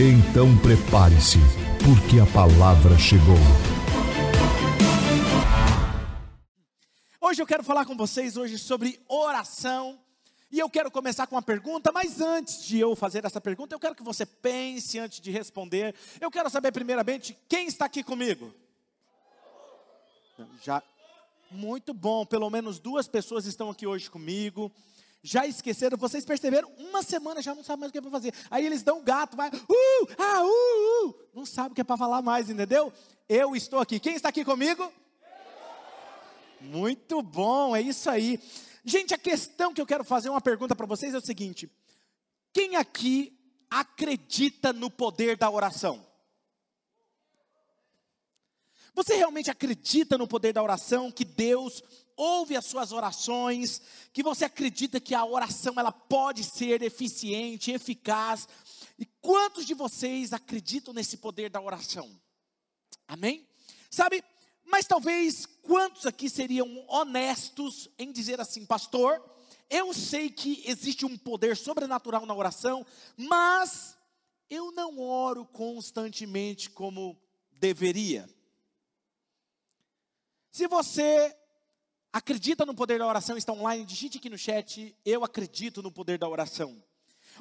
Então prepare-se, porque a palavra chegou. Hoje eu quero falar com vocês hoje sobre oração. E eu quero começar com uma pergunta, mas antes de eu fazer essa pergunta, eu quero que você pense antes de responder. Eu quero saber primeiramente quem está aqui comigo. Já muito bom, pelo menos duas pessoas estão aqui hoje comigo já esqueceram, vocês perceberam, uma semana já não sabem mais o que é para fazer. Aí eles dão um gato, vai, uh, ah, uh, uh, não sabe o que é para falar mais, entendeu? Eu estou aqui. Quem está aqui comigo? Muito bom, é isso aí. Gente, a questão que eu quero fazer uma pergunta para vocês é o seguinte: quem aqui acredita no poder da oração? Você realmente acredita no poder da oração, que Deus ouve as suas orações, que você acredita que a oração ela pode ser eficiente, eficaz? E quantos de vocês acreditam nesse poder da oração? Amém? Sabe, mas talvez quantos aqui seriam honestos em dizer assim, pastor, eu sei que existe um poder sobrenatural na oração, mas eu não oro constantemente como deveria. Se você acredita no poder da oração, está online, digite aqui no chat, eu acredito no poder da oração.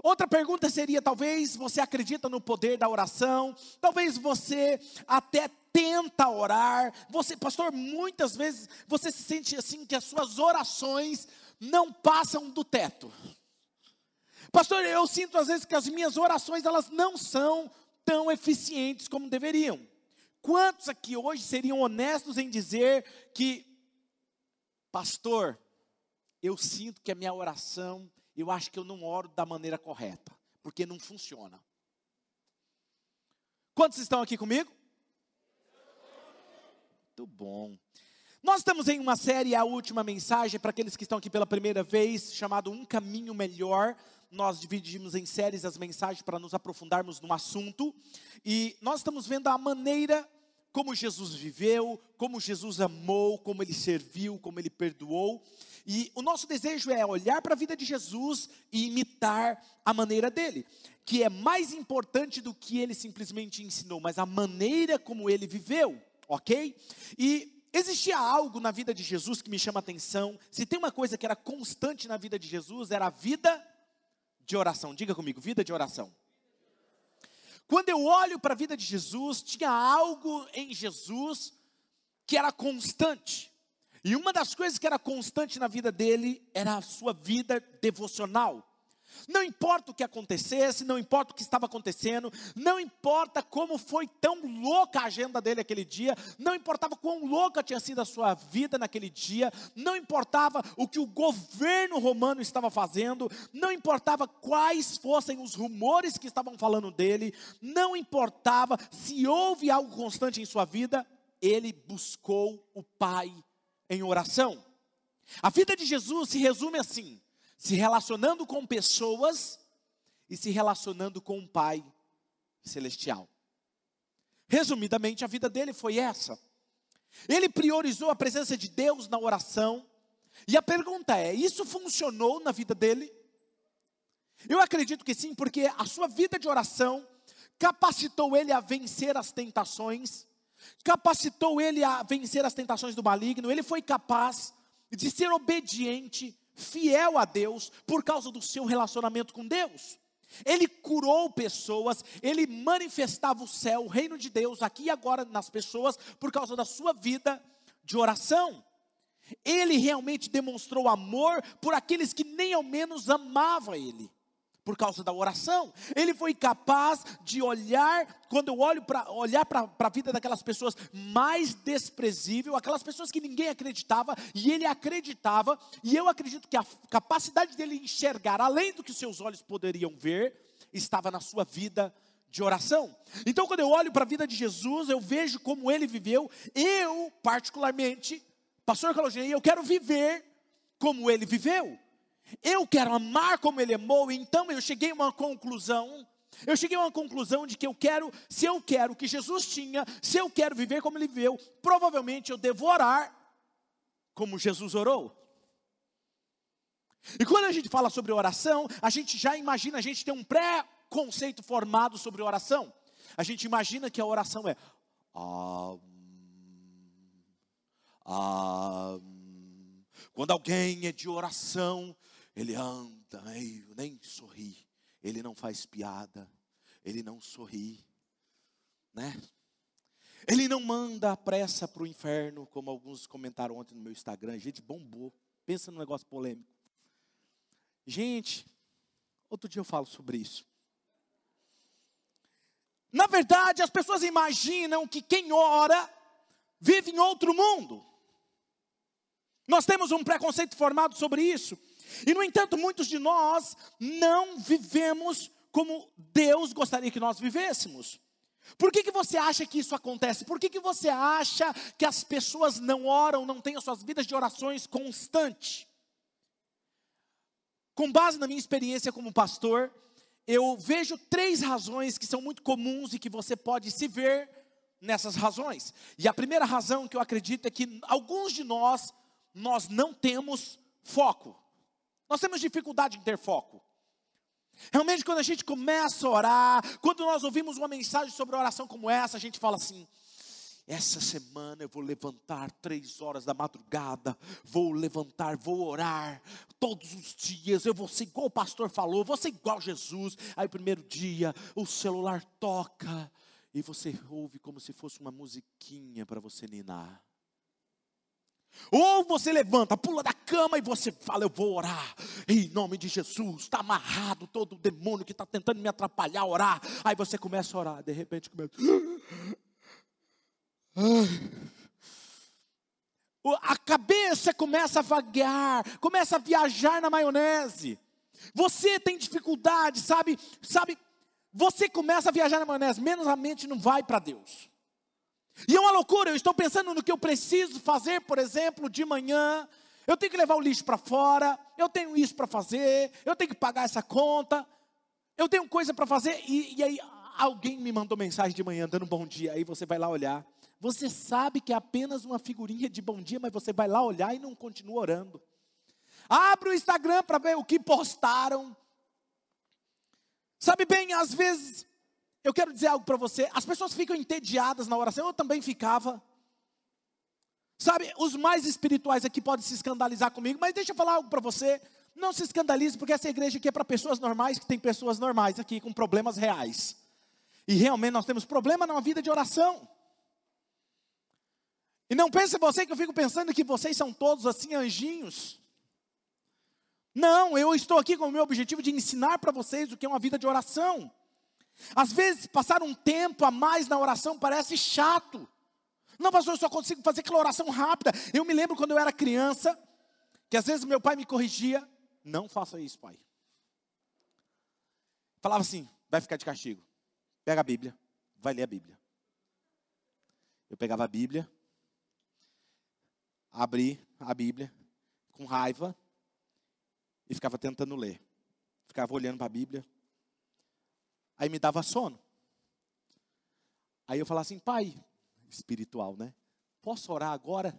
Outra pergunta seria: talvez você acredita no poder da oração, talvez você até tenta orar. Você, pastor, muitas vezes você se sente assim que as suas orações não passam do teto. Pastor, eu sinto às vezes que as minhas orações elas não são tão eficientes como deveriam. Quantos aqui hoje seriam honestos em dizer que, pastor, eu sinto que a minha oração, eu acho que eu não oro da maneira correta, porque não funciona. Quantos estão aqui comigo? Muito bom. Nós estamos em uma série, a última mensagem, para aqueles que estão aqui pela primeira vez, chamado Um Caminho Melhor nós dividimos em séries as mensagens para nos aprofundarmos no assunto. E nós estamos vendo a maneira como Jesus viveu, como Jesus amou, como ele serviu, como ele perdoou. E o nosso desejo é olhar para a vida de Jesus e imitar a maneira dele, que é mais importante do que ele simplesmente ensinou, mas a maneira como ele viveu, ok? E existia algo na vida de Jesus que me chama a atenção. Se tem uma coisa que era constante na vida de Jesus, era a vida de oração. Diga comigo, vida de oração. Quando eu olho para a vida de Jesus, tinha algo em Jesus que era constante. E uma das coisas que era constante na vida dele era a sua vida devocional. Não importa o que acontecesse, não importa o que estava acontecendo, não importa como foi tão louca a agenda dele aquele dia, não importava quão louca tinha sido a sua vida naquele dia, não importava o que o governo romano estava fazendo, não importava quais fossem os rumores que estavam falando dele, não importava se houve algo constante em sua vida, ele buscou o Pai em oração. A vida de Jesus se resume assim: se relacionando com pessoas e se relacionando com um Pai celestial. Resumidamente, a vida dele foi essa. Ele priorizou a presença de Deus na oração. E a pergunta é: isso funcionou na vida dele? Eu acredito que sim, porque a sua vida de oração capacitou ele a vencer as tentações, capacitou ele a vencer as tentações do maligno, ele foi capaz de ser obediente fiel a Deus por causa do seu relacionamento com Deus. Ele curou pessoas, ele manifestava o céu, o reino de Deus aqui e agora nas pessoas por causa da sua vida de oração. Ele realmente demonstrou amor por aqueles que nem ao menos amavam ele por causa da oração. Ele foi capaz de olhar, quando eu olho para olhar para a vida daquelas pessoas mais desprezível, aquelas pessoas que ninguém acreditava, e ele acreditava, e eu acredito que a capacidade dele enxergar além do que seus olhos poderiam ver, estava na sua vida de oração. Então, quando eu olho para a vida de Jesus, eu vejo como ele viveu. Eu, particularmente, pastor Calogenia, eu quero viver como ele viveu. Eu quero amar como ele amou. Então, eu cheguei a uma conclusão. Eu cheguei a uma conclusão de que eu quero, se eu quero o que Jesus tinha, se eu quero viver como ele viveu, provavelmente eu devo orar como Jesus orou. E quando a gente fala sobre oração, a gente já imagina, a gente tem um pré-conceito formado sobre oração. A gente imagina que a oração é. Ah, ah, quando alguém é de oração, ele anda meio, nem sorri, ele não faz piada, ele não sorri, né? Ele não manda a pressa para o inferno, como alguns comentaram ontem no meu Instagram. Gente, bombou. Pensa num negócio polêmico. Gente, outro dia eu falo sobre isso. Na verdade, as pessoas imaginam que quem ora vive em outro mundo. Nós temos um preconceito formado sobre isso. E, no entanto, muitos de nós não vivemos como Deus gostaria que nós vivêssemos. Por que, que você acha que isso acontece? Por que, que você acha que as pessoas não oram, não têm as suas vidas de orações constantes? Com base na minha experiência como pastor, eu vejo três razões que são muito comuns e que você pode se ver nessas razões. E a primeira razão que eu acredito é que alguns de nós, nós não temos foco. Nós temos dificuldade em ter foco. Realmente, quando a gente começa a orar, quando nós ouvimos uma mensagem sobre oração como essa, a gente fala assim: essa semana eu vou levantar três horas da madrugada, vou levantar, vou orar todos os dias. Eu vou ser igual o pastor falou, vou ser igual Jesus. Aí, primeiro dia, o celular toca e você ouve como se fosse uma musiquinha para você ninar. Ou você levanta, pula da cama e você fala: Eu vou orar, em nome de Jesus. Está amarrado todo o demônio que está tentando me atrapalhar a orar. Aí você começa a orar, de repente começa. A cabeça começa a vaguear, começa a viajar na maionese. Você tem dificuldade, sabe? Sabe? Você começa a viajar na maionese, menos a mente não vai para Deus. E é uma loucura, eu estou pensando no que eu preciso fazer, por exemplo, de manhã. Eu tenho que levar o lixo para fora, eu tenho isso para fazer, eu tenho que pagar essa conta, eu tenho coisa para fazer, e, e aí alguém me mandou mensagem de manhã dando bom dia, aí você vai lá olhar. Você sabe que é apenas uma figurinha de bom dia, mas você vai lá olhar e não continua orando. Abre o Instagram para ver o que postaram. Sabe bem, às vezes, eu quero dizer algo para você, as pessoas ficam entediadas na oração, eu também ficava. Sabe, os mais espirituais aqui podem se escandalizar comigo, mas deixa eu falar algo para você. Não se escandalize, porque essa igreja aqui é para pessoas normais, que tem pessoas normais aqui com problemas reais. E realmente nós temos problema na vida de oração. E não pense você que eu fico pensando que vocês são todos assim anjinhos. Não, eu estou aqui com o meu objetivo de ensinar para vocês o que é uma vida de oração. Às vezes, passar um tempo a mais na oração parece chato. Não, pastor, eu só consigo fazer aquela oração rápida. Eu me lembro quando eu era criança, que às vezes meu pai me corrigia: não faça isso, pai. Falava assim: vai ficar de castigo. Pega a Bíblia, vai ler a Bíblia. Eu pegava a Bíblia, abri a Bíblia com raiva e ficava tentando ler. Ficava olhando para a Bíblia. Aí me dava sono. Aí eu falava assim, pai, espiritual, né? Posso orar agora?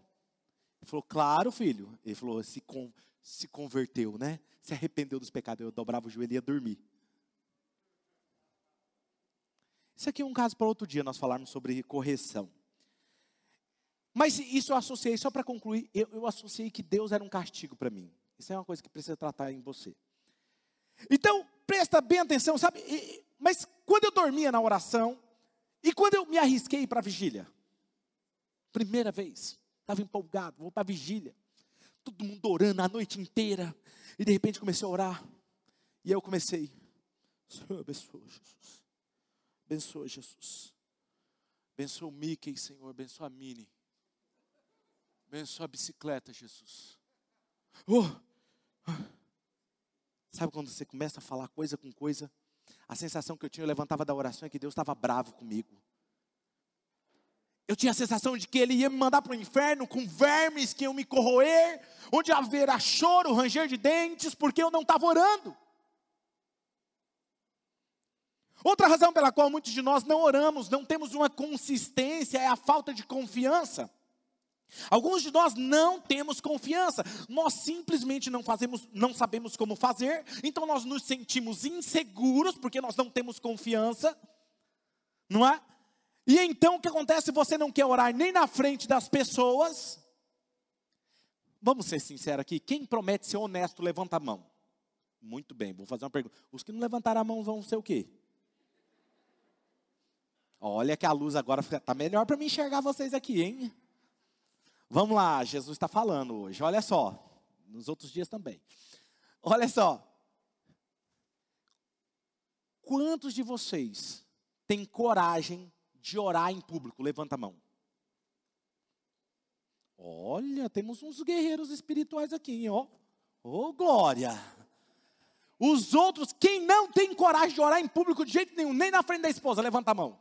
Ele falou, claro, filho. Ele falou, se, com, se converteu, né? Se arrependeu dos pecados. Eu dobrava o joelho e ia dormir. Isso aqui é um caso para outro dia, nós falarmos sobre correção. Mas isso eu associei, só para concluir, eu, eu associei que Deus era um castigo para mim. Isso é uma coisa que precisa tratar em você. Então, presta bem atenção, sabe? Mas quando eu dormia na oração, e quando eu me arrisquei para a vigília, primeira vez, estava empolgado, vou para a vigília, todo mundo orando a noite inteira, e de repente comecei a orar, e eu comecei, Senhor, abençoa Jesus, abençoa Jesus, abençoa o Mickey, Senhor, abençoa a Minnie, abençoa a bicicleta, Jesus. Oh. Sabe quando você começa a falar coisa com coisa? A sensação que eu tinha, eu levantava da oração, é que Deus estava bravo comigo. Eu tinha a sensação de que Ele ia me mandar para o inferno com vermes que iam me corroer, onde haverá choro, ranger de dentes, porque eu não estava orando. Outra razão pela qual muitos de nós não oramos, não temos uma consistência, é a falta de confiança. Alguns de nós não temos confiança, nós simplesmente não fazemos, não sabemos como fazer, então nós nos sentimos inseguros porque nós não temos confiança, não é? E então o que acontece? Você não quer orar nem na frente das pessoas. Vamos ser sinceros aqui, quem promete ser honesto, levanta a mão. Muito bem, vou fazer uma pergunta. Os que não levantaram a mão vão ser o quê? Olha que a luz agora está melhor para me enxergar vocês aqui, hein? Vamos lá, Jesus está falando hoje. Olha só, nos outros dias também. Olha só. Quantos de vocês têm coragem de orar em público? Levanta a mão. Olha, temos uns guerreiros espirituais aqui, ó. Ô, glória! Os outros, quem não tem coragem de orar em público de jeito nenhum, nem na frente da esposa, levanta a mão.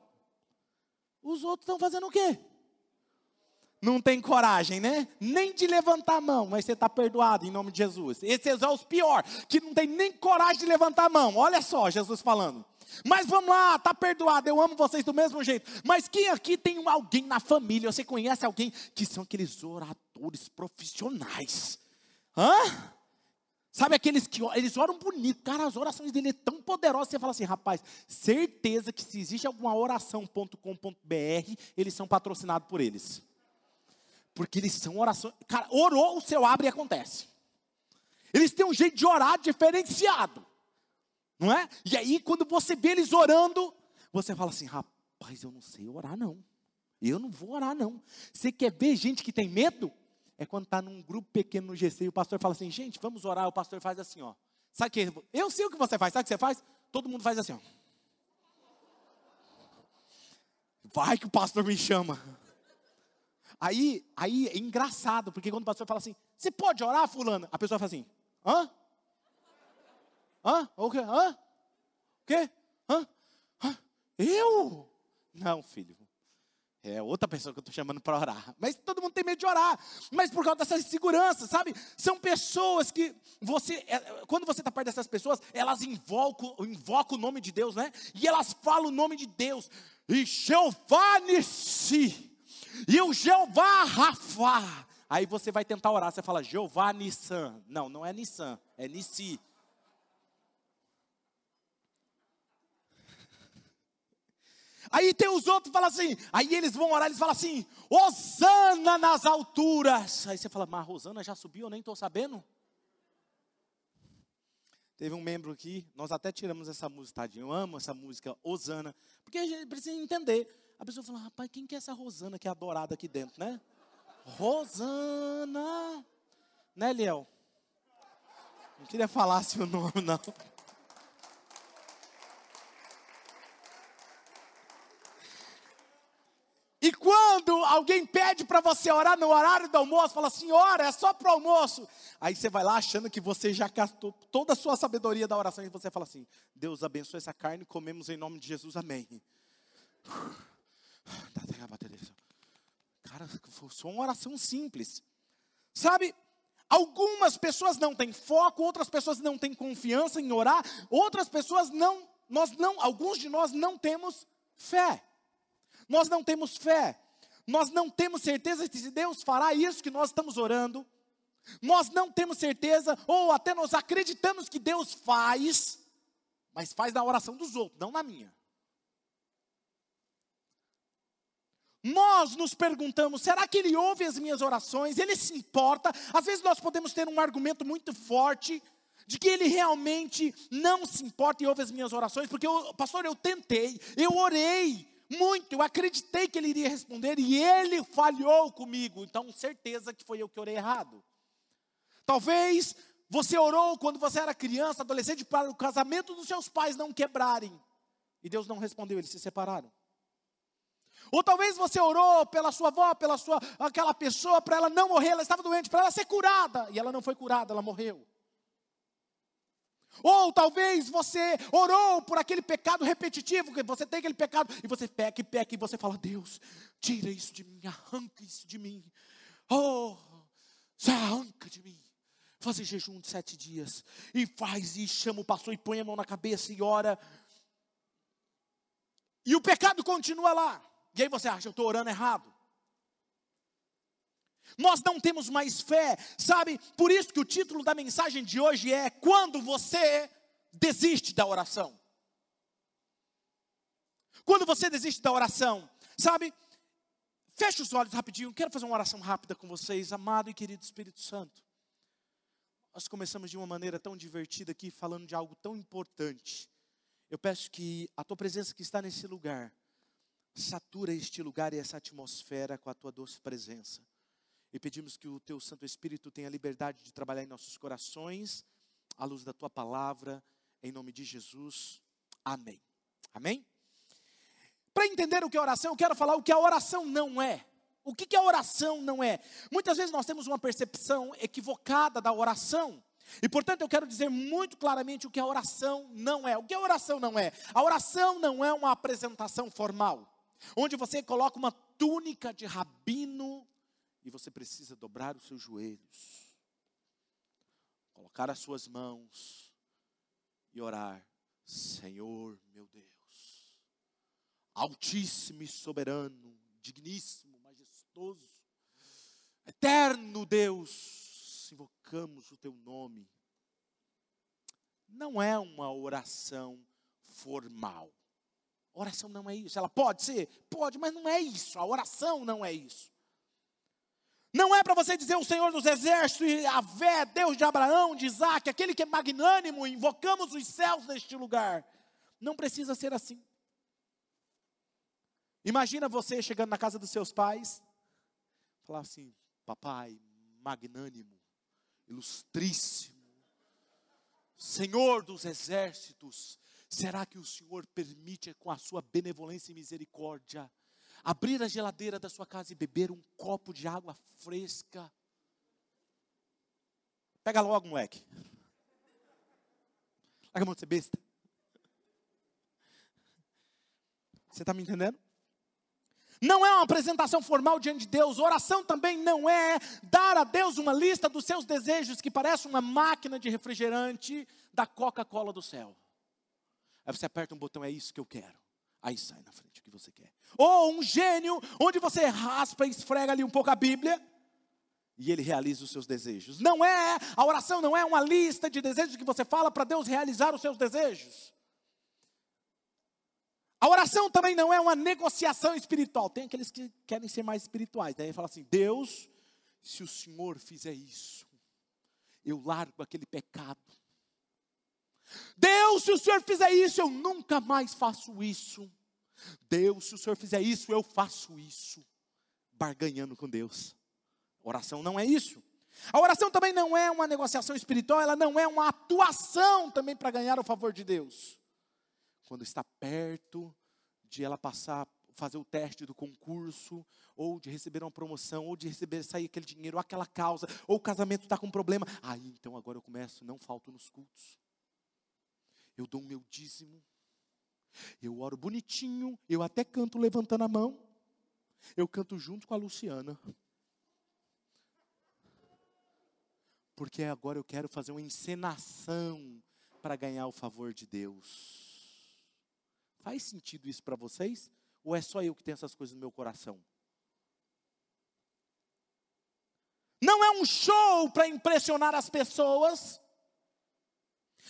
Os outros estão fazendo o quê? Não tem coragem, né? Nem de levantar a mão, mas você está perdoado em nome de Jesus. Esses são os piores, que não tem nem coragem de levantar a mão. Olha só, Jesus falando. Mas vamos lá, está perdoado, eu amo vocês do mesmo jeito. Mas quem aqui tem alguém na família, você conhece alguém que são aqueles oradores profissionais? Hã? Sabe aqueles que eles oram bonito, cara, as orações dele é tão poderosas, você fala assim, rapaz, certeza que se existe alguma oração.com.br, eles são patrocinados por eles. Porque eles são orações. Cara, orou, o céu abre e acontece. Eles têm um jeito de orar diferenciado. Não é? E aí, quando você vê eles orando, você fala assim: rapaz, eu não sei orar, não. Eu não vou orar, não. Você quer ver gente que tem medo? É quando está num grupo pequeno no GC e o pastor fala assim: gente, vamos orar. O pastor faz assim, ó. Sabe o que? Eu sei o que você faz. Sabe o que você faz? Todo mundo faz assim, ó. Vai que o pastor me chama. Aí, aí é engraçado, porque quando o pastor fala assim, você pode orar, fulano? A pessoa fala assim, hã? Hã? O quê? Hã? O quê? Hã? Hã? Eu? Não, filho. É outra pessoa que eu estou chamando para orar. Mas todo mundo tem medo de orar. Mas por causa dessa segurança, sabe? São pessoas que você, é, quando você está perto dessas pessoas, elas invocam, invocam o nome de Deus, né? E elas falam o nome de Deus. E Jeová Nissi. E o Jeová Rafa. Aí você vai tentar orar, você fala Jeová Nissan. Não, não é Nissan, é Nissi. Aí tem os outros que falam assim, aí eles vão orar, eles falam assim, Osana nas alturas. Aí você fala, mas Rosana já subiu, eu nem estou sabendo. Teve um membro aqui, nós até tiramos essa música, tadinho, eu amo essa música, Osana, porque a gente precisa entender. A pessoa fala, rapaz, quem que é essa Rosana que é adorada aqui dentro, né? Rosana, né, Liel? Não queria falar seu nome, não. E quando alguém pede para você orar no horário do almoço, fala assim: ora, é só para almoço. Aí você vai lá achando que você já gastou toda a sua sabedoria da oração e você fala assim: Deus abençoe essa carne, comemos em nome de Jesus, amém. Cara, foi só uma oração simples. Sabe, algumas pessoas não têm foco, outras pessoas não têm confiança em orar, outras pessoas não, nós não, alguns de nós não temos fé. Nós não temos fé. Nós não temos certeza de se Deus fará isso que nós estamos orando. Nós não temos certeza, ou até nós acreditamos que Deus faz, mas faz na oração dos outros, não na minha. Nós nos perguntamos: será que ele ouve as minhas orações? Ele se importa? Às vezes nós podemos ter um argumento muito forte de que ele realmente não se importa e ouve as minhas orações, porque, eu, pastor, eu tentei, eu orei muito, eu acreditei que ele iria responder e ele falhou comigo, então certeza que foi eu que orei errado. Talvez você orou quando você era criança, adolescente, para o casamento dos seus pais não quebrarem, e Deus não respondeu, eles se separaram. Ou talvez você orou pela sua avó, pela sua aquela pessoa para ela não morrer, ela estava doente, para ela ser curada, e ela não foi curada, ela morreu. Ou talvez você orou por aquele pecado repetitivo, que você tem aquele pecado, e você peca e peca, e você fala: Deus, tira isso de mim, arranca isso de mim. Oh, se arranca de mim. Fazer jejum de sete dias, e faz, e chama o pastor, e põe a mão na cabeça e ora. E o pecado continua lá. E aí você acha, eu estou orando errado. Nós não temos mais fé, sabe? Por isso que o título da mensagem de hoje é: Quando você desiste da oração. Quando você desiste da oração, sabe? Feche os olhos rapidinho, quero fazer uma oração rápida com vocês, amado e querido Espírito Santo. Nós começamos de uma maneira tão divertida aqui, falando de algo tão importante. Eu peço que a tua presença que está nesse lugar, satura este lugar e essa atmosfera com a tua doce presença. E pedimos que o teu Santo Espírito tenha liberdade de trabalhar em nossos corações, à luz da tua palavra, em nome de Jesus. Amém. Amém? Para entender o que é oração, eu quero falar o que a oração não é. O que, que a oração não é? Muitas vezes nós temos uma percepção equivocada da oração. E portanto eu quero dizer muito claramente o que a oração não é. O que a oração não é? A oração não é uma apresentação formal, onde você coloca uma túnica de rabino e você precisa dobrar os seus joelhos, colocar as suas mãos e orar: Senhor meu Deus, Altíssimo e soberano, digníssimo, majestoso, eterno Deus, invocamos o teu nome. Não é uma oração formal. Oração não é isso. Ela pode ser? Pode, mas não é isso. A oração não é isso. Não é para você dizer o Senhor dos Exércitos, a Vé, Deus de Abraão, de Isaac, aquele que é magnânimo, invocamos os céus neste lugar. Não precisa ser assim. Imagina você chegando na casa dos seus pais, falar assim: Papai, magnânimo, ilustríssimo, Senhor dos exércitos, será que o Senhor permite com a sua benevolência e misericórdia abrir a geladeira da sua casa e beber um copo de água fresca. Pega logo, moleque. Larga a mão de ser besta. Você está me entendendo? Não é uma apresentação formal diante de Deus. Oração também não é dar a Deus uma lista dos seus desejos que parece uma máquina de refrigerante da Coca-Cola do céu. Aí você aperta um botão, é isso que eu quero. Aí sai na frente o que você quer. Ou um gênio, onde você raspa e esfrega ali um pouco a Bíblia e ele realiza os seus desejos. Não é, a oração não é uma lista de desejos que você fala para Deus realizar os seus desejos. A oração também não é uma negociação espiritual. Tem aqueles que querem ser mais espirituais. Daí né? fala assim: Deus, se o Senhor fizer isso, eu largo aquele pecado. Deus, se o Senhor fizer isso, eu nunca mais faço isso. Deus, se o Senhor fizer isso, eu faço isso. Barganhando com Deus. Oração não é isso. A oração também não é uma negociação espiritual, ela não é uma atuação também para ganhar o favor de Deus. Quando está perto de ela passar, fazer o teste do concurso, ou de receber uma promoção, ou de receber, sair aquele dinheiro, ou aquela causa, ou o casamento está com problema. Aí então agora eu começo, não falto nos cultos eu dou o meu dízimo, eu oro bonitinho, eu até canto levantando a mão, eu canto junto com a Luciana. Porque agora eu quero fazer uma encenação para ganhar o favor de Deus. Faz sentido isso para vocês? Ou é só eu que tenho essas coisas no meu coração? Não é um show para impressionar as pessoas.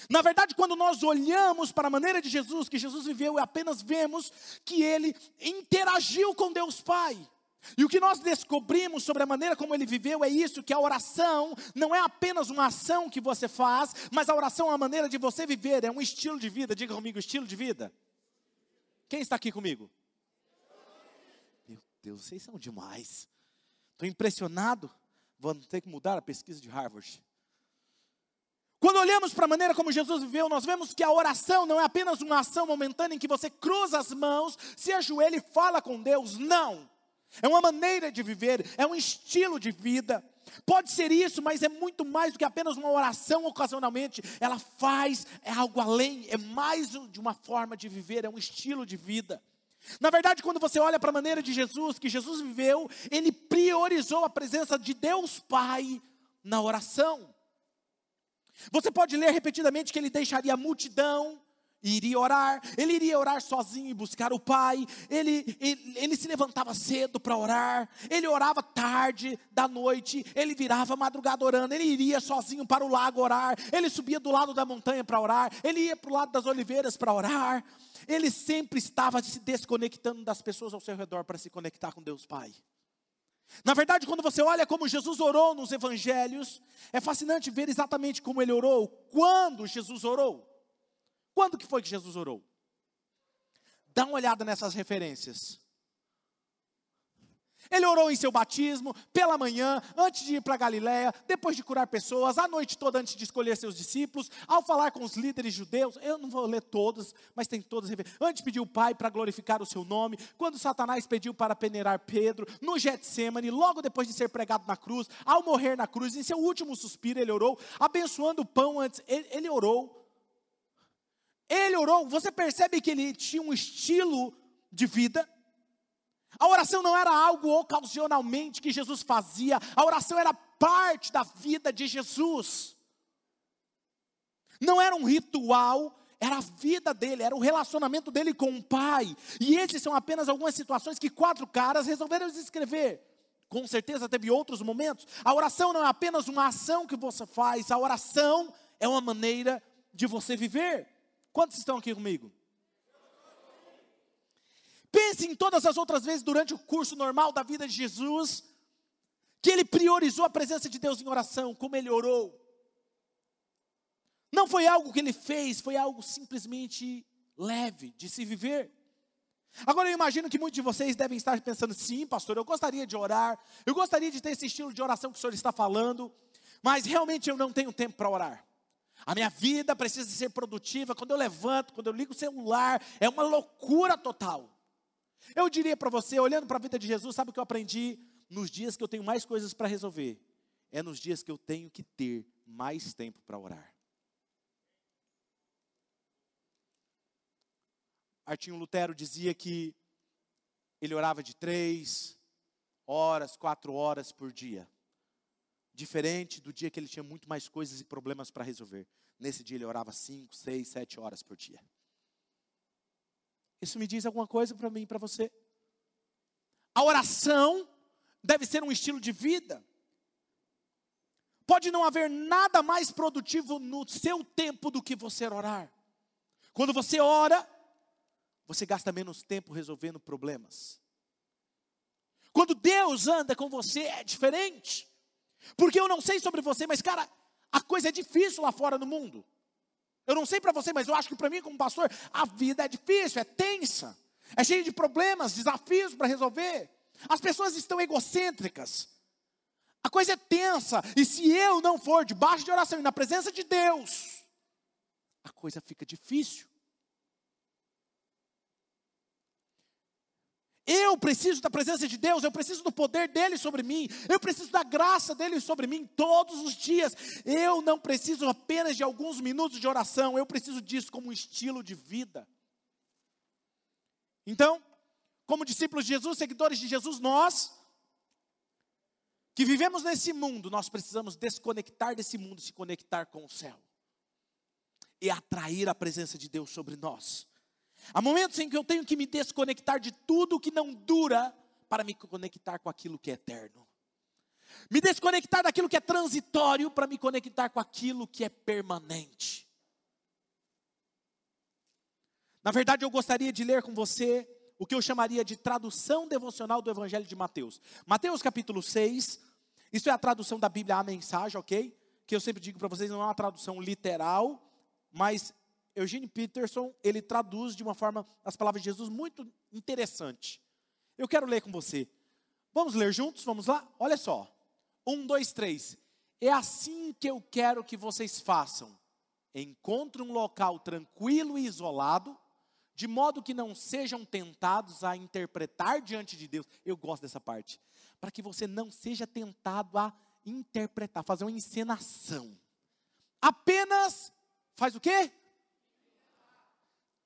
Na verdade, quando nós olhamos para a maneira de Jesus, que Jesus viveu, apenas vemos que ele interagiu com Deus Pai. E o que nós descobrimos sobre a maneira como ele viveu é isso: que a oração não é apenas uma ação que você faz, mas a oração é uma maneira de você viver, é um estilo de vida. Diga comigo, estilo de vida. Quem está aqui comigo? Meu Deus, vocês são demais. Estou impressionado. Vamos ter que mudar a pesquisa de Harvard. Quando olhamos para a maneira como Jesus viveu, nós vemos que a oração não é apenas uma ação momentânea em que você cruza as mãos, se ajoelha e fala com Deus. Não. É uma maneira de viver, é um estilo de vida. Pode ser isso, mas é muito mais do que apenas uma oração ocasionalmente. Ela faz, é algo além, é mais de uma forma de viver, é um estilo de vida. Na verdade, quando você olha para a maneira de Jesus, que Jesus viveu, ele priorizou a presença de Deus Pai na oração. Você pode ler repetidamente que ele deixaria a multidão, iria orar, ele iria orar sozinho e buscar o Pai, ele, ele, ele se levantava cedo para orar, ele orava tarde da noite, ele virava madrugada orando, ele iria sozinho para o lago orar, ele subia do lado da montanha para orar, ele ia para o lado das oliveiras para orar, ele sempre estava se desconectando das pessoas ao seu redor para se conectar com Deus Pai. Na verdade, quando você olha como Jesus orou nos evangelhos, é fascinante ver exatamente como ele orou, quando Jesus orou. Quando que foi que Jesus orou? Dá uma olhada nessas referências. Ele orou em seu batismo, pela manhã, antes de ir para Galiléia, depois de curar pessoas, a noite toda antes de escolher seus discípulos, ao falar com os líderes judeus, eu não vou ler todos, mas tem todas antes pediu o Pai para glorificar o seu nome, quando Satanás pediu para peneirar Pedro, no Getsemane, logo depois de ser pregado na cruz, ao morrer na cruz, em seu último suspiro ele orou, abençoando o pão antes, ele, ele orou, ele orou, você percebe que ele tinha um estilo de vida. A oração não era algo ocasionalmente que Jesus fazia, a oração era parte da vida de Jesus. Não era um ritual, era a vida dele, era o relacionamento dele com o Pai. E esses são apenas algumas situações que quatro caras resolveram escrever. Com certeza teve outros momentos. A oração não é apenas uma ação que você faz, a oração é uma maneira de você viver. Quantos estão aqui comigo? Pense em todas as outras vezes durante o curso normal da vida de Jesus, que ele priorizou a presença de Deus em oração, como ele orou. Não foi algo que ele fez, foi algo simplesmente leve de se viver. Agora eu imagino que muitos de vocês devem estar pensando: sim, pastor, eu gostaria de orar, eu gostaria de ter esse estilo de oração que o senhor está falando, mas realmente eu não tenho tempo para orar. A minha vida precisa ser produtiva. Quando eu levanto, quando eu ligo o celular, é uma loucura total. Eu diria para você, olhando para a vida de Jesus, sabe o que eu aprendi? Nos dias que eu tenho mais coisas para resolver, é nos dias que eu tenho que ter mais tempo para orar. Martinho Lutero dizia que ele orava de três horas, quatro horas por dia diferente do dia que ele tinha muito mais coisas e problemas para resolver. Nesse dia ele orava 5, 6, 7 horas por dia. Isso me diz alguma coisa para mim para você? A oração deve ser um estilo de vida. Pode não haver nada mais produtivo no seu tempo do que você orar. Quando você ora, você gasta menos tempo resolvendo problemas. Quando Deus anda com você, é diferente. Porque eu não sei sobre você, mas cara, a coisa é difícil lá fora no mundo. Eu não sei para você, mas eu acho que para mim, como pastor, a vida é difícil, é tensa, é cheia de problemas, desafios para resolver. As pessoas estão egocêntricas. A coisa é tensa, e se eu não for debaixo de oração e na presença de Deus, a coisa fica difícil. Eu preciso da presença de Deus, eu preciso do poder dele sobre mim, eu preciso da graça dele sobre mim todos os dias. Eu não preciso apenas de alguns minutos de oração, eu preciso disso como um estilo de vida. Então, como discípulos de Jesus, seguidores de Jesus, nós que vivemos nesse mundo, nós precisamos desconectar desse mundo se conectar com o céu. E atrair a presença de Deus sobre nós. Há momentos em que eu tenho que me desconectar de tudo que não dura para me conectar com aquilo que é eterno. Me desconectar daquilo que é transitório para me conectar com aquilo que é permanente. Na verdade, eu gostaria de ler com você o que eu chamaria de tradução devocional do Evangelho de Mateus. Mateus capítulo 6, isso é a tradução da Bíblia, a mensagem, ok? Que eu sempre digo para vocês, não é uma tradução literal, mas Eugene Peterson, ele traduz de uma forma as palavras de Jesus muito interessante. Eu quero ler com você. Vamos ler juntos? Vamos lá? Olha só. Um, dois, três. É assim que eu quero que vocês façam. Encontre um local tranquilo e isolado, de modo que não sejam tentados a interpretar diante de Deus. Eu gosto dessa parte. Para que você não seja tentado a interpretar, fazer uma encenação. Apenas faz o quê?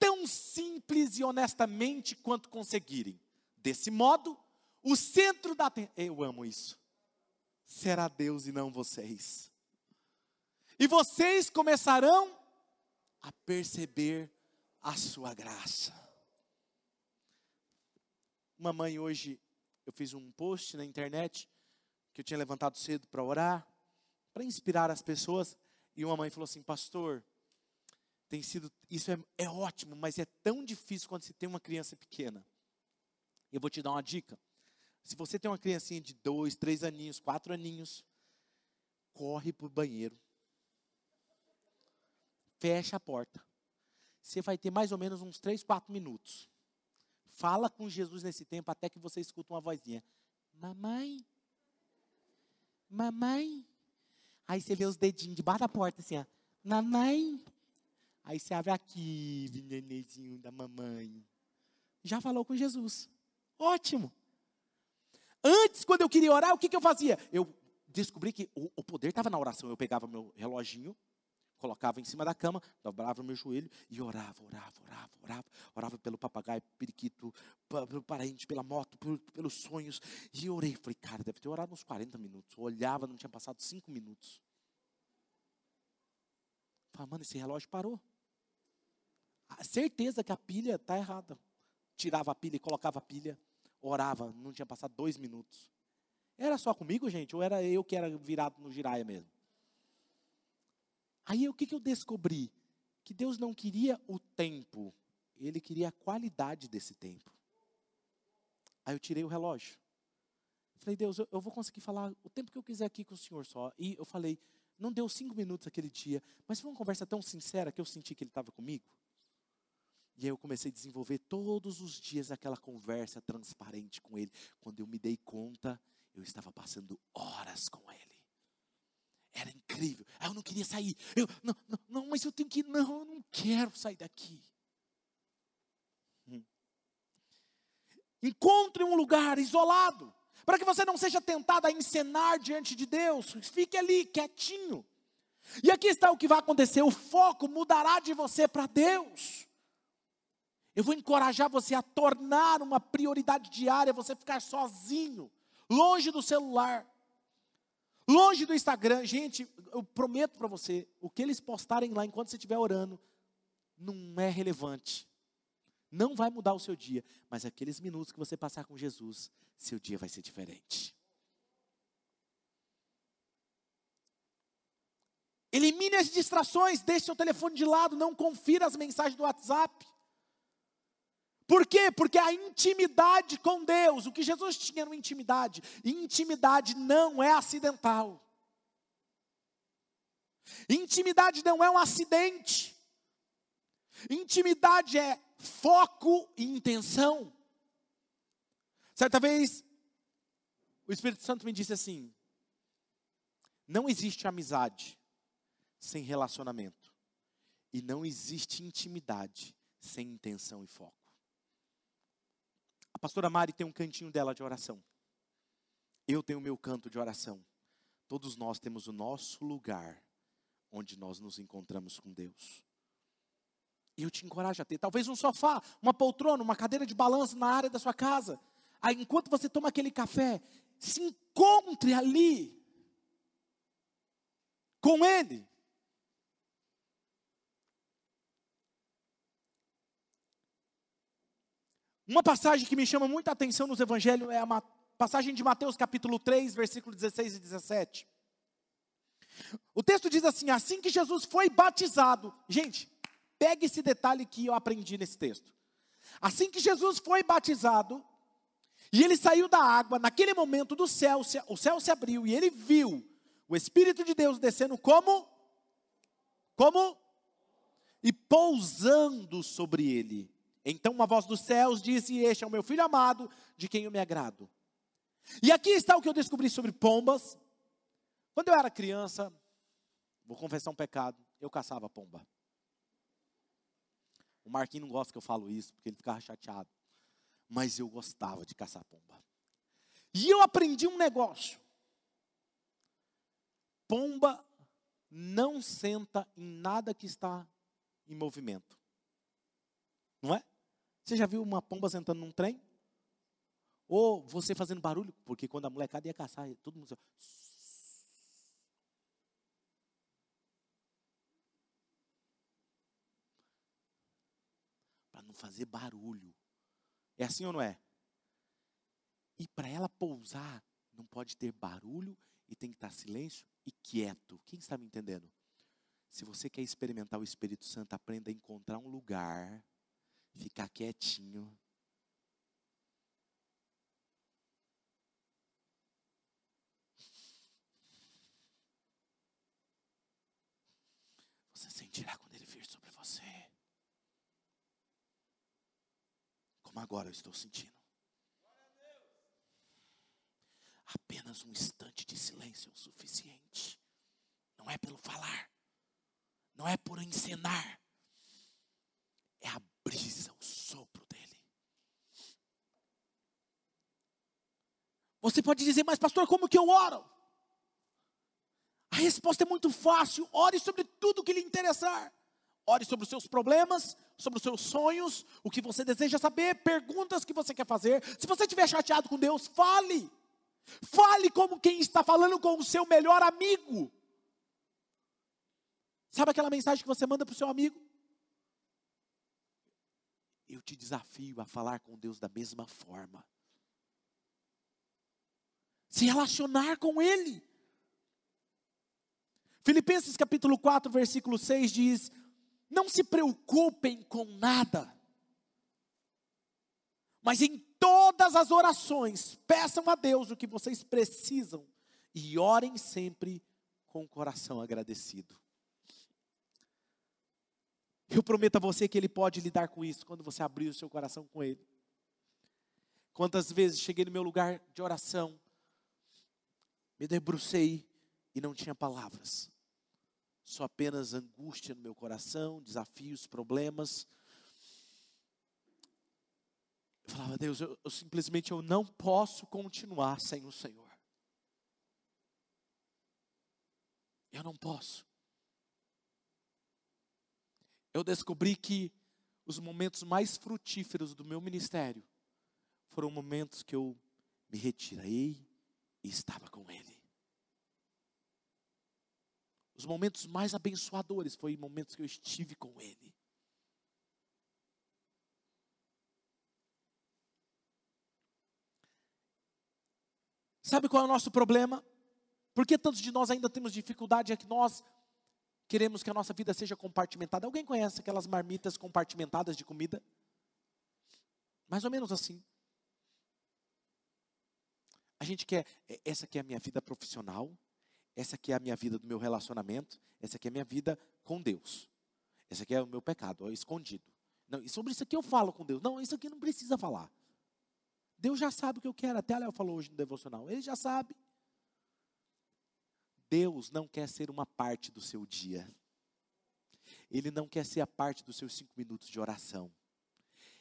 Tão simples e honestamente quanto conseguirem. Desse modo, o centro da. Eu amo isso. Será Deus e não vocês. E vocês começarão a perceber a sua graça. Mamãe, hoje eu fiz um post na internet que eu tinha levantado cedo para orar, para inspirar as pessoas, e uma mãe falou assim: Pastor, tem sido, isso é, é ótimo, mas é tão difícil quando se tem uma criança pequena. Eu vou te dar uma dica. Se você tem uma criancinha de dois, três aninhos, quatro aninhos, corre para o banheiro. Fecha a porta. Você vai ter mais ou menos uns três, quatro minutos. Fala com Jesus nesse tempo até que você escuta uma vozinha. Mamãe. Mamãe. Aí você vê os dedinhos debaixo da porta assim, ó. Mamãe. Aí você abre aqui, nenezinho da mamãe. Já falou com Jesus. Ótimo. Antes, quando eu queria orar, o que, que eu fazia? Eu descobri que o, o poder estava na oração. Eu pegava meu reloginho, colocava em cima da cama, dobrava o meu joelho e orava, orava, orava, orava. Orava pelo papagaio, periquito, pelo parente, pela moto, pelos sonhos. E orei. Falei, cara, deve ter orado uns 40 minutos. Eu olhava, não tinha passado 5 minutos. Falei, mano, esse relógio parou. Certeza que a pilha está errada. Tirava a pilha e colocava a pilha orava, não tinha passado dois minutos. Era só comigo, gente? Ou era eu que era virado no giraia mesmo? Aí o que, que eu descobri? Que Deus não queria o tempo, Ele queria a qualidade desse tempo. Aí eu tirei o relógio. Falei, Deus, eu, eu vou conseguir falar o tempo que eu quiser aqui com o Senhor só. E eu falei, não deu cinco minutos aquele dia, mas foi uma conversa tão sincera que eu senti que Ele estava comigo. E aí eu comecei a desenvolver todos os dias aquela conversa transparente com ele. Quando eu me dei conta, eu estava passando horas com ele. Era incrível. Aí eu não queria sair. Eu, não, não, não, mas eu tenho que ir. Não, eu não quero sair daqui. Hum. Encontre um lugar isolado. Para que você não seja tentado a encenar diante de Deus. Fique ali, quietinho. E aqui está o que vai acontecer: o foco mudará de você para Deus. Eu vou encorajar você a tornar uma prioridade diária você ficar sozinho, longe do celular, longe do Instagram. Gente, eu prometo para você, o que eles postarem lá enquanto você estiver orando, não é relevante. Não vai mudar o seu dia, mas aqueles minutos que você passar com Jesus, seu dia vai ser diferente. Elimine as distrações, deixe seu telefone de lado, não confira as mensagens do WhatsApp. Por quê? Porque a intimidade com Deus, o que Jesus tinha no intimidade, intimidade não é acidental. Intimidade não é um acidente. Intimidade é foco e intenção. Certa vez, o Espírito Santo me disse assim: não existe amizade sem relacionamento, e não existe intimidade sem intenção e foco pastora Mari tem um cantinho dela de oração. Eu tenho o meu canto de oração. Todos nós temos o nosso lugar onde nós nos encontramos com Deus. E eu te encorajo a ter talvez um sofá, uma poltrona, uma cadeira de balanço na área da sua casa. Aí, enquanto você toma aquele café, se encontre ali com Ele. Uma passagem que me chama muita atenção nos evangelhos é a passagem de Mateus capítulo 3, versículo 16 e 17. O texto diz assim: assim que Jesus foi batizado, gente, pegue esse detalhe que eu aprendi nesse texto. Assim que Jesus foi batizado, e ele saiu da água, naquele momento do céu, o céu se abriu e ele viu o Espírito de Deus descendo como? Como? E pousando sobre ele. Então uma voz dos céus disse: Este é o meu filho amado, de quem eu me agrado. E aqui está o que eu descobri sobre pombas. Quando eu era criança, vou confessar um pecado, eu caçava pomba. O Marquinhos não gosta que eu falo isso, porque ele ficava chateado. Mas eu gostava de caçar pomba. E eu aprendi um negócio. pomba não senta em nada que está em movimento. Não é? Você já viu uma pomba sentando num trem? Ou você fazendo barulho? Porque quando a molecada ia caçar, todo mundo. Para não fazer barulho. É assim ou não é? E para ela pousar, não pode ter barulho e tem que estar silêncio e quieto. Quem está me entendendo? Se você quer experimentar o Espírito Santo, aprenda a encontrar um lugar, ficar quietinho. Você sentirá quando ele vir sobre você. Como agora eu estou sentindo. Apenas um instante de silêncio é o suficiente. Não é pelo falar, não é por encenar, é a brisa, o sopro dele. Você pode dizer, mas pastor, como que eu oro? A resposta é muito fácil. Ore sobre tudo que lhe interessar. Ore sobre os seus problemas, sobre os seus sonhos, o que você deseja saber, perguntas que você quer fazer. Se você estiver chateado com Deus, fale. Fale como quem está falando com o seu melhor amigo. Sabe aquela mensagem que você manda para o seu amigo? Eu te desafio a falar com Deus da mesma forma. Se relacionar com Ele. Filipenses capítulo 4, versículo 6 diz: Não se preocupem com nada, mas em todas as orações, peçam a Deus o que vocês precisam e orem sempre com o coração agradecido. Eu prometo a você que Ele pode lidar com isso quando você abrir o seu coração com Ele. Quantas vezes cheguei no meu lugar de oração, me debrucei e não tinha palavras, só apenas angústia no meu coração, desafios, problemas, eu falava, Deus, eu, eu simplesmente eu não posso continuar sem o Senhor. Eu não posso. Eu descobri que os momentos mais frutíferos do meu ministério foram momentos que eu me retirei e estava com Ele. Os momentos mais abençoadores foram momentos que eu estive com Ele. Sabe qual é o nosso problema? Por que tantos de nós ainda temos dificuldade? É que nós queremos que a nossa vida seja compartimentada. Alguém conhece aquelas marmitas compartimentadas de comida? Mais ou menos assim. A gente quer, é, essa aqui é a minha vida profissional, essa aqui é a minha vida do meu relacionamento, essa aqui é a minha vida com Deus. Esse aqui é o meu pecado, ó, escondido. Não, e sobre isso aqui eu falo com Deus. Não, isso aqui não precisa falar. Deus já sabe o que eu quero. Até a Léo falou hoje no devocional. Ele já sabe. Deus não quer ser uma parte do seu dia. Ele não quer ser a parte dos seus cinco minutos de oração.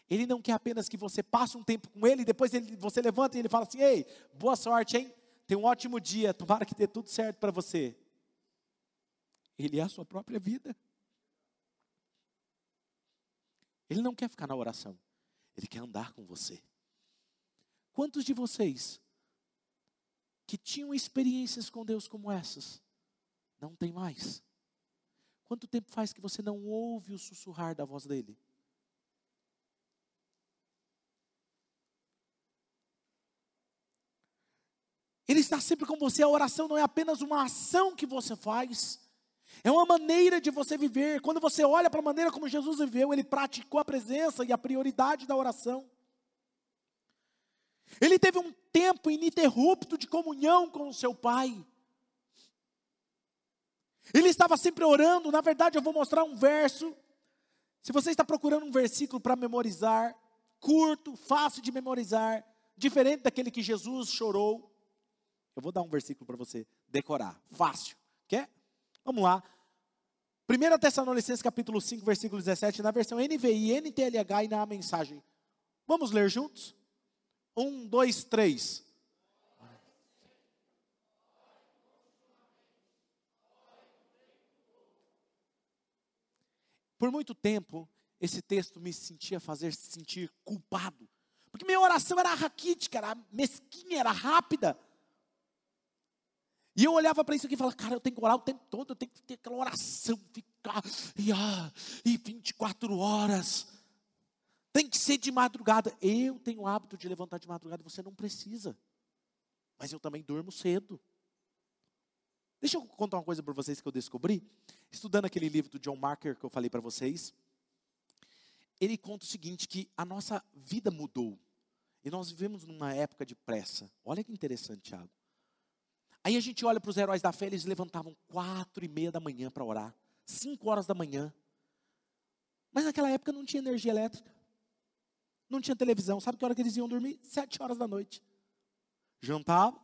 Ele não quer apenas que você passe um tempo com Ele, e depois ele, você levanta e Ele fala assim: Ei, boa sorte, hein? Tem um ótimo dia, tomara que dê tudo certo para você. Ele é a sua própria vida. Ele não quer ficar na oração, Ele quer andar com você. Quantos de vocês que tinham experiências com Deus como essas, não tem mais? Quanto tempo faz que você não ouve o sussurrar da voz dele? Ele está sempre com você. A oração não é apenas uma ação que você faz, é uma maneira de você viver. Quando você olha para a maneira como Jesus viveu, ele praticou a presença e a prioridade da oração. Ele teve um tempo ininterrupto de comunhão com o seu pai. Ele estava sempre orando. Na verdade, eu vou mostrar um verso. Se você está procurando um versículo para memorizar, curto, fácil de memorizar, diferente daquele que Jesus chorou, eu vou dar um versículo para você decorar. Fácil. Quer? Vamos lá. 1 Tessalonicenses capítulo 5, versículo 17, na versão NVI, NTLH e na mensagem. Vamos ler juntos? Um, dois, três. Por muito tempo, esse texto me sentia fazer sentir culpado. Porque minha oração era raquítica, era mesquinha, era rápida. E eu olhava para isso aqui e falava, cara, eu tenho que orar o tempo todo, eu tenho que ter aquela oração, ficar, e, ah, e 24 horas. Tem que ser de madrugada. Eu tenho o hábito de levantar de madrugada, você não precisa. Mas eu também durmo cedo. Deixa eu contar uma coisa para vocês que eu descobri. Estudando aquele livro do John Marker que eu falei para vocês. Ele conta o seguinte, que a nossa vida mudou. E nós vivemos numa época de pressa. Olha que interessante, Tiago. Aí a gente olha para os heróis da fé, eles levantavam quatro e meia da manhã para orar. Cinco horas da manhã. Mas naquela época não tinha energia elétrica. Não tinha televisão. Sabe que hora que eles iam dormir? Sete horas da noite. Jantava,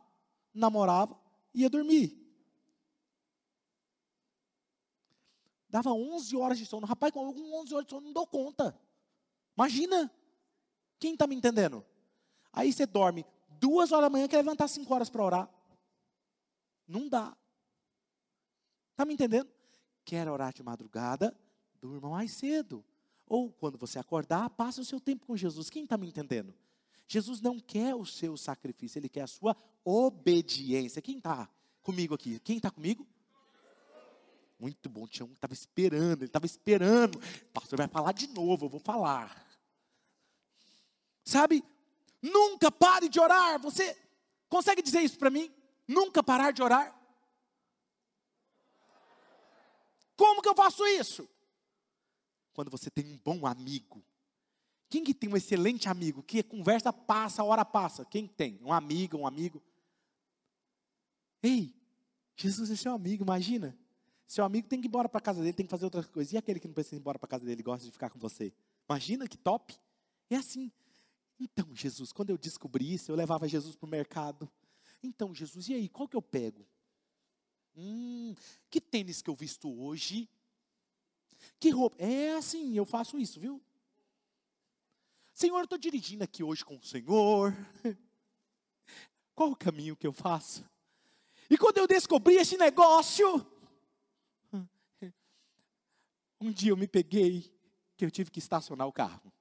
namorava, ia dormir. Dava 11 horas de sono. Rapaz, com 11 horas de sono não dou conta. Imagina. Quem está me entendendo? Aí você dorme duas horas da manhã, quer levantar cinco horas para orar. Não dá. Está me entendendo? Quer orar de madrugada? Durma mais cedo. Ou quando você acordar, passe o seu tempo com Jesus. Quem está me entendendo? Jesus não quer o seu sacrifício, ele quer a sua obediência. Quem está comigo aqui? Quem está comigo? Muito bom, tinha um que estava esperando, ele estava esperando. O pastor vai falar de novo, eu vou falar. Sabe, nunca pare de orar. Você consegue dizer isso para mim? Nunca parar de orar? Como que eu faço isso? Quando você tem um bom amigo. Quem que tem um excelente amigo? Que conversa passa, hora passa. Quem tem? Um amigo, um amigo. Ei, Jesus é seu amigo, imagina. Seu amigo tem que ir embora para casa dele, tem que fazer outras coisas. E aquele que não precisa ir embora para casa dele gosta de ficar com você? Imagina que top. É assim. Então, Jesus, quando eu descobri isso, eu levava Jesus para o mercado. Então, Jesus, e aí, qual que eu pego? Hum, que tênis que eu visto hoje? Que roupa? É assim, eu faço isso, viu? Senhor, eu estou dirigindo aqui hoje com o Senhor. Qual o caminho que eu faço? E quando eu descobri esse negócio, um dia eu me peguei que eu tive que estacionar o carro,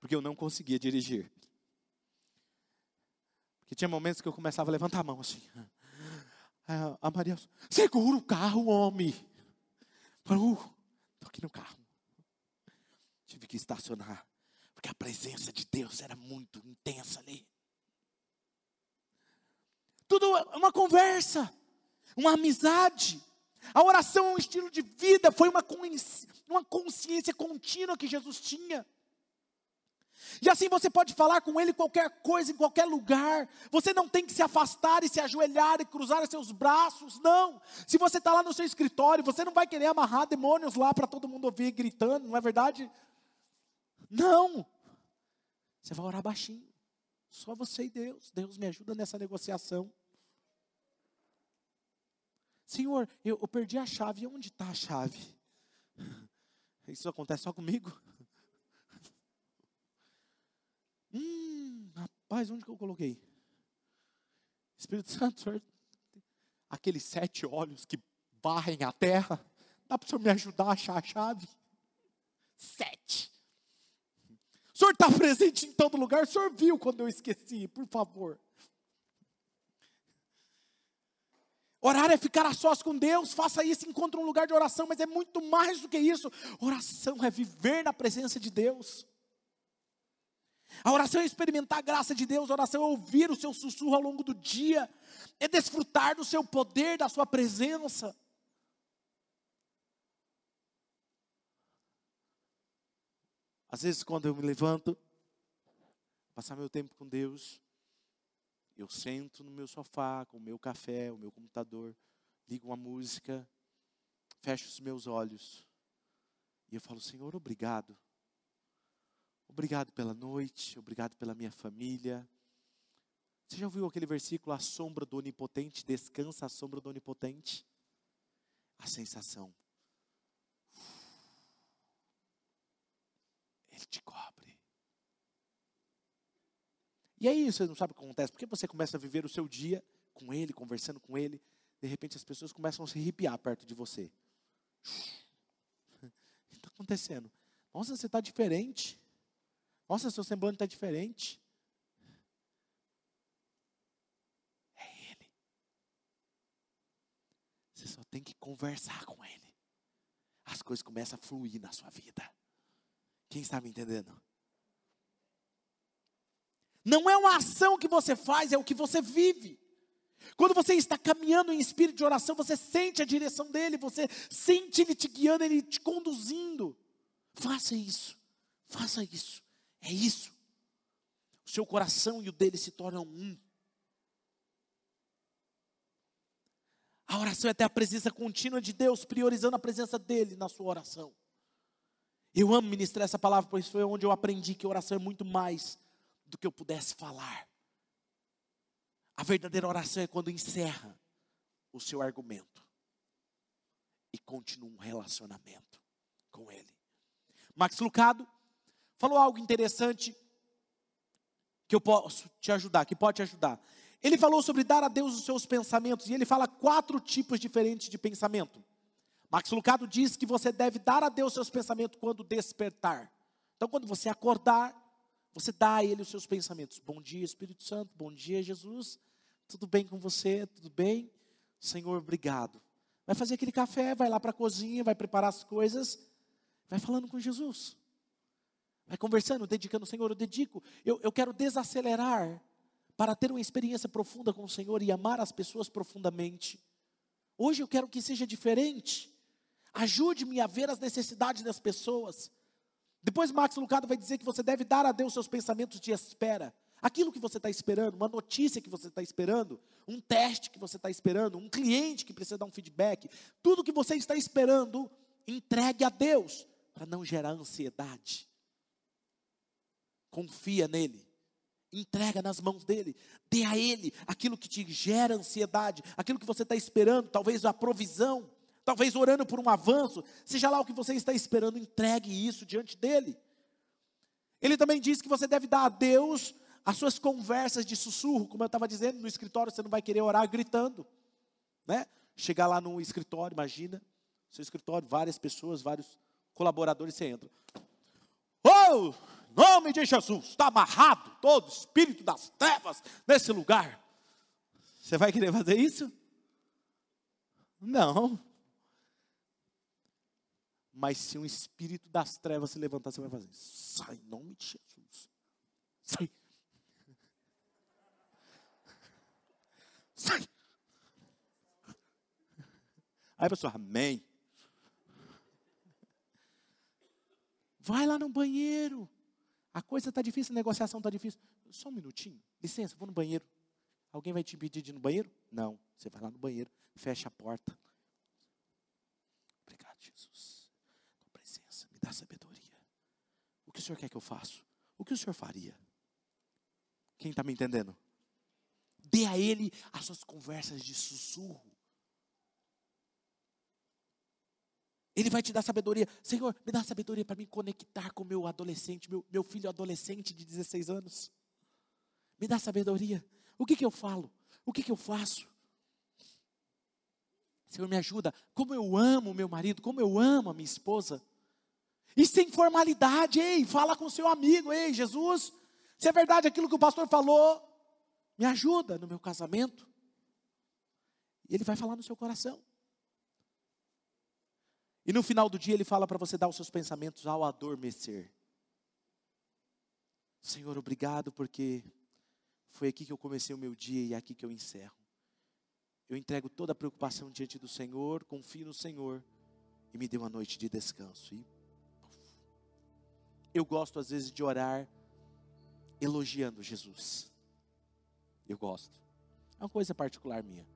porque eu não conseguia dirigir. Porque tinha momentos que eu começava a levantar a mão assim. A Maria, segura o carro, homem. Falei, uh, estou aqui no carro. Tive que estacionar, porque a presença de Deus era muito intensa ali. Tudo é uma conversa, uma amizade. A oração é um estilo de vida, foi uma consciência contínua que Jesus tinha. E assim você pode falar com ele qualquer coisa, em qualquer lugar. Você não tem que se afastar e se ajoelhar e cruzar seus braços, não. Se você está lá no seu escritório, você não vai querer amarrar demônios lá para todo mundo ouvir gritando, não é verdade? Não. Você vai orar baixinho. Só você e Deus. Deus me ajuda nessa negociação. Senhor, eu, eu perdi a chave. Onde está a chave? Isso acontece só comigo? Hum, rapaz, onde que eu coloquei? Espírito Santo, aqueles sete olhos que barrem a terra, dá para o senhor me ajudar a achar a chave? Sete. O senhor está presente em todo lugar, o senhor viu quando eu esqueci, por favor. Orar é ficar a sós com Deus, faça isso, encontre um lugar de oração, mas é muito mais do que isso. Oração é viver na presença de Deus. A oração é experimentar a graça de Deus, a oração é ouvir o seu sussurro ao longo do dia, é desfrutar do seu poder, da sua presença. Às vezes, quando eu me levanto, passar meu tempo com Deus, eu sento no meu sofá, com o meu café, o meu computador, ligo uma música, fecho os meus olhos e eu falo: Senhor, obrigado Obrigado pela noite, obrigado pela minha família. Você já ouviu aquele versículo, a sombra do onipotente, descansa a sombra do onipotente? A sensação. Ele te cobre. E aí você não sabe o que acontece, porque você começa a viver o seu dia com ele, conversando com ele, de repente as pessoas começam a se arrepiar perto de você. Então, acontecendo? Nossa, você está diferente. Nossa, seu semblante está diferente. É Ele. Você só tem que conversar com Ele. As coisas começam a fluir na sua vida. Quem está me entendendo? Não é uma ação que você faz, é o que você vive. Quando você está caminhando em espírito de oração, você sente a direção dele, você sente ele te guiando, ele te conduzindo. Faça isso, faça isso, é isso. O seu coração e o dele se tornam um. A oração é ter a presença contínua de Deus, priorizando a presença dele na sua oração. Eu amo ministrar essa palavra, pois foi onde eu aprendi que oração é muito mais do que eu pudesse falar. A verdadeira oração é quando encerra o seu argumento e continua um relacionamento com Ele. Max Lucado falou algo interessante que eu posso te ajudar, que pode te ajudar. Ele falou sobre dar a Deus os seus pensamentos e ele fala quatro tipos diferentes de pensamento. Max Lucado diz que você deve dar a Deus seus pensamentos quando despertar. Então, quando você acordar, você dá a Ele os seus pensamentos. Bom dia, Espírito Santo. Bom dia, Jesus. Tudo bem com você? Tudo bem? Senhor, obrigado. Vai fazer aquele café, vai lá para a cozinha, vai preparar as coisas, vai falando com Jesus. Vai conversando, dedicando, Senhor, eu dedico, eu, eu quero desacelerar para ter uma experiência profunda com o Senhor e amar as pessoas profundamente. Hoje eu quero que seja diferente. Ajude-me a ver as necessidades das pessoas. Depois Max Lucado vai dizer que você deve dar a Deus seus pensamentos de espera. Aquilo que você está esperando, uma notícia que você está esperando, um teste que você está esperando, um cliente que precisa dar um feedback, tudo que você está esperando, entregue a Deus, para não gerar ansiedade. Confia nele, entrega nas mãos dele, dê a ele aquilo que te gera ansiedade, aquilo que você está esperando, talvez a provisão, talvez orando por um avanço, seja lá o que você está esperando, entregue isso diante dele. Ele também diz que você deve dar a Deus as suas conversas de sussurro, como eu estava dizendo, no escritório você não vai querer orar gritando, né? Chegar lá no escritório, imagina, seu escritório, várias pessoas, vários colaboradores, você entra. Oh, nome de Jesus, está amarrado todo espírito das trevas nesse lugar. Você vai querer fazer isso? Não. Mas se um espírito das trevas se levantar, você vai fazer. Sai em nome de Jesus. Sai. Sai. Aí a pessoa, amém. Vai lá no banheiro. A coisa está difícil, a negociação está difícil. Só um minutinho. Licença, vou no banheiro. Alguém vai te impedir de ir no banheiro? Não. Você vai lá no banheiro, fecha a porta. Obrigado, Jesus dá sabedoria. O que o Senhor quer que eu faça? O que o Senhor faria? Quem está me entendendo? Dê a Ele as suas conversas de sussurro. Ele vai te dar sabedoria. Senhor, me dá sabedoria para me conectar com meu adolescente, meu, meu filho adolescente de 16 anos. Me dá sabedoria. O que, que eu falo? O que, que eu faço? Senhor, me ajuda. Como eu amo meu marido, como eu amo a minha esposa. E sem formalidade, ei, fala com seu amigo, ei, Jesus, se é verdade aquilo que o pastor falou, me ajuda no meu casamento. E ele vai falar no seu coração. E no final do dia ele fala para você dar os seus pensamentos ao adormecer. Senhor, obrigado porque foi aqui que eu comecei o meu dia e é aqui que eu encerro. Eu entrego toda a preocupação diante do Senhor, confio no Senhor e me dê uma noite de descanso. E eu gosto às vezes de orar elogiando Jesus. Eu gosto. É uma coisa particular minha.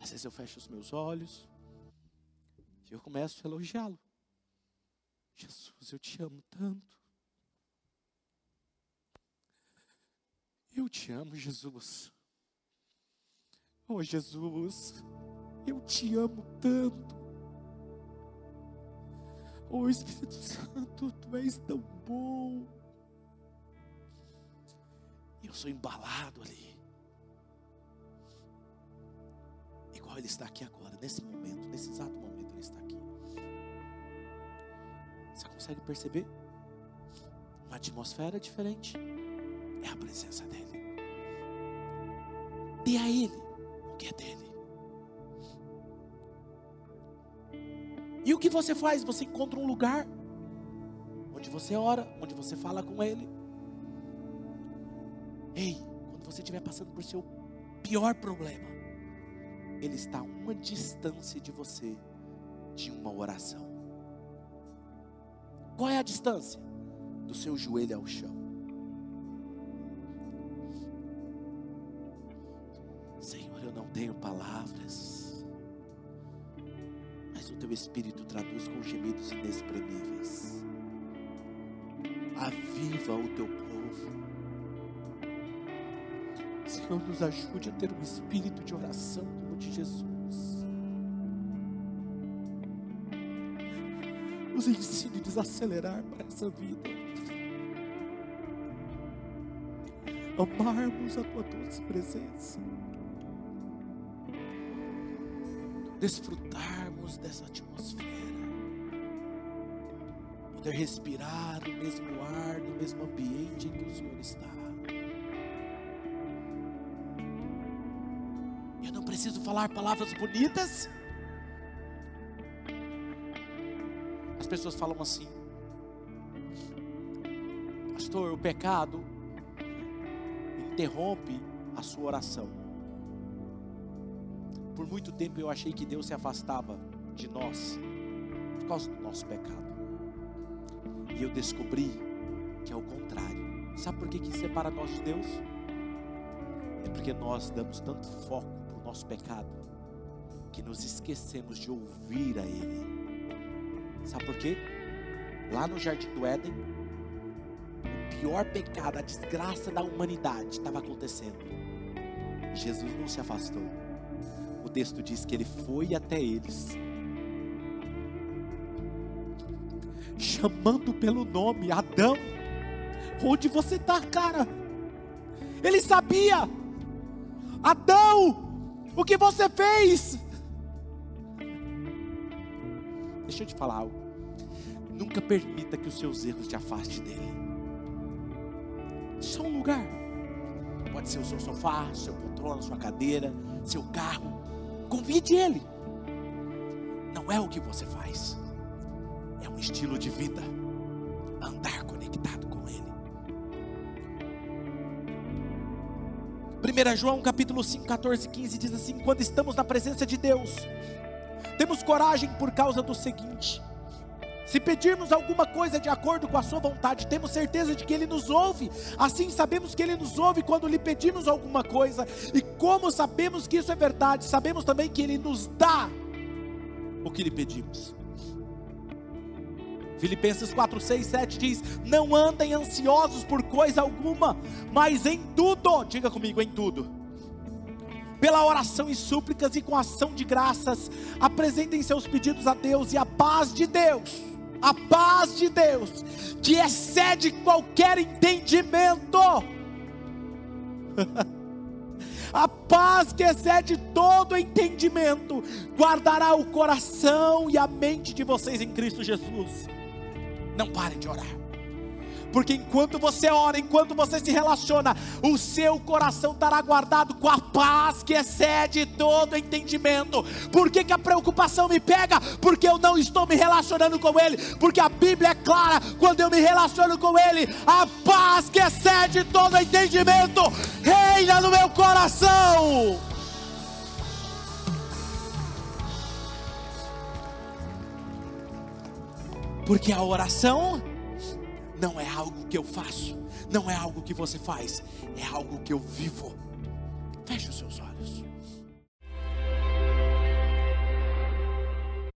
Às vezes eu fecho os meus olhos e eu começo a elogiá-lo. Jesus, eu te amo tanto. Eu te amo, Jesus. Oh, Jesus, eu te amo tanto. Oh Espírito Santo, tu és tão bom. E eu sou embalado ali. Igual Ele está aqui agora, nesse momento, nesse exato momento, consegue perceber? Uma atmosfera diferente. É a presença dele. Dê a ele o que é dele. E o que você faz? Você encontra um lugar onde você ora, onde você fala com ele. Ei, quando você estiver passando por seu pior problema, ele está a uma distância de você de uma oração. Qual é a distância? Do seu joelho ao chão. Senhor, eu não tenho palavras, mas o teu Espírito traduz com gemidos inexprimíveis. Aviva o teu povo. Senhor, nos ajude a ter um espírito de oração como o de Jesus. Nos ensine a desacelerar para essa vida. Amarmos a tua doce presença. Desfrutarmos dessa atmosfera. Poder respirar o mesmo ar, no mesmo ambiente em que o Senhor está. Eu não preciso falar palavras bonitas. Pessoas falam assim: Pastor, o pecado interrompe a sua oração. Por muito tempo eu achei que Deus se afastava de nós por causa do nosso pecado. E eu descobri que é o contrário. Sabe por que, que separa nós de Deus? É porque nós damos tanto foco para o nosso pecado que nos esquecemos de ouvir a Ele. Sabe por quê? Lá no jardim do Éden, o pior pecado, a desgraça da humanidade estava acontecendo. Jesus não se afastou. O texto diz que ele foi até eles, chamando pelo nome: Adão, onde você está, cara? Ele sabia, Adão, o que você fez? Deixa eu te falar algo. Nunca permita que os seus erros te afastem dele. Só um lugar. Pode ser o seu sofá, seu poltrona, sua cadeira, seu carro. Convide ele. Não é o que você faz. É um estilo de vida. Andar conectado com ele. 1 João capítulo 5, 14 e 15 diz assim: Quando estamos na presença de Deus, temos coragem por causa do seguinte: se pedirmos alguma coisa de acordo com a Sua vontade, temos certeza de que Ele nos ouve. Assim sabemos que Ele nos ouve quando lhe pedimos alguma coisa. E como sabemos que isso é verdade, sabemos também que Ele nos dá o que lhe pedimos. Filipenses 4, 6, 7 diz: Não andem ansiosos por coisa alguma, mas em tudo, diga comigo, em tudo pela oração e súplicas e com ação de graças, apresentem seus pedidos a Deus e a paz de Deus, a paz de Deus, que excede qualquer entendimento, a paz que excede todo entendimento, guardará o coração e a mente de vocês em Cristo Jesus. Não parem de orar porque enquanto você ora, enquanto você se relaciona, o seu coração estará guardado com a paz que excede todo entendimento. Por que, que a preocupação me pega? Porque eu não estou me relacionando com Ele, porque a Bíblia é clara, quando eu me relaciono com Ele, a paz que excede todo entendimento reina no meu coração. Porque a oração não é algo que eu faço, não é algo que você faz, é algo que eu vivo. Feche os seus olhos.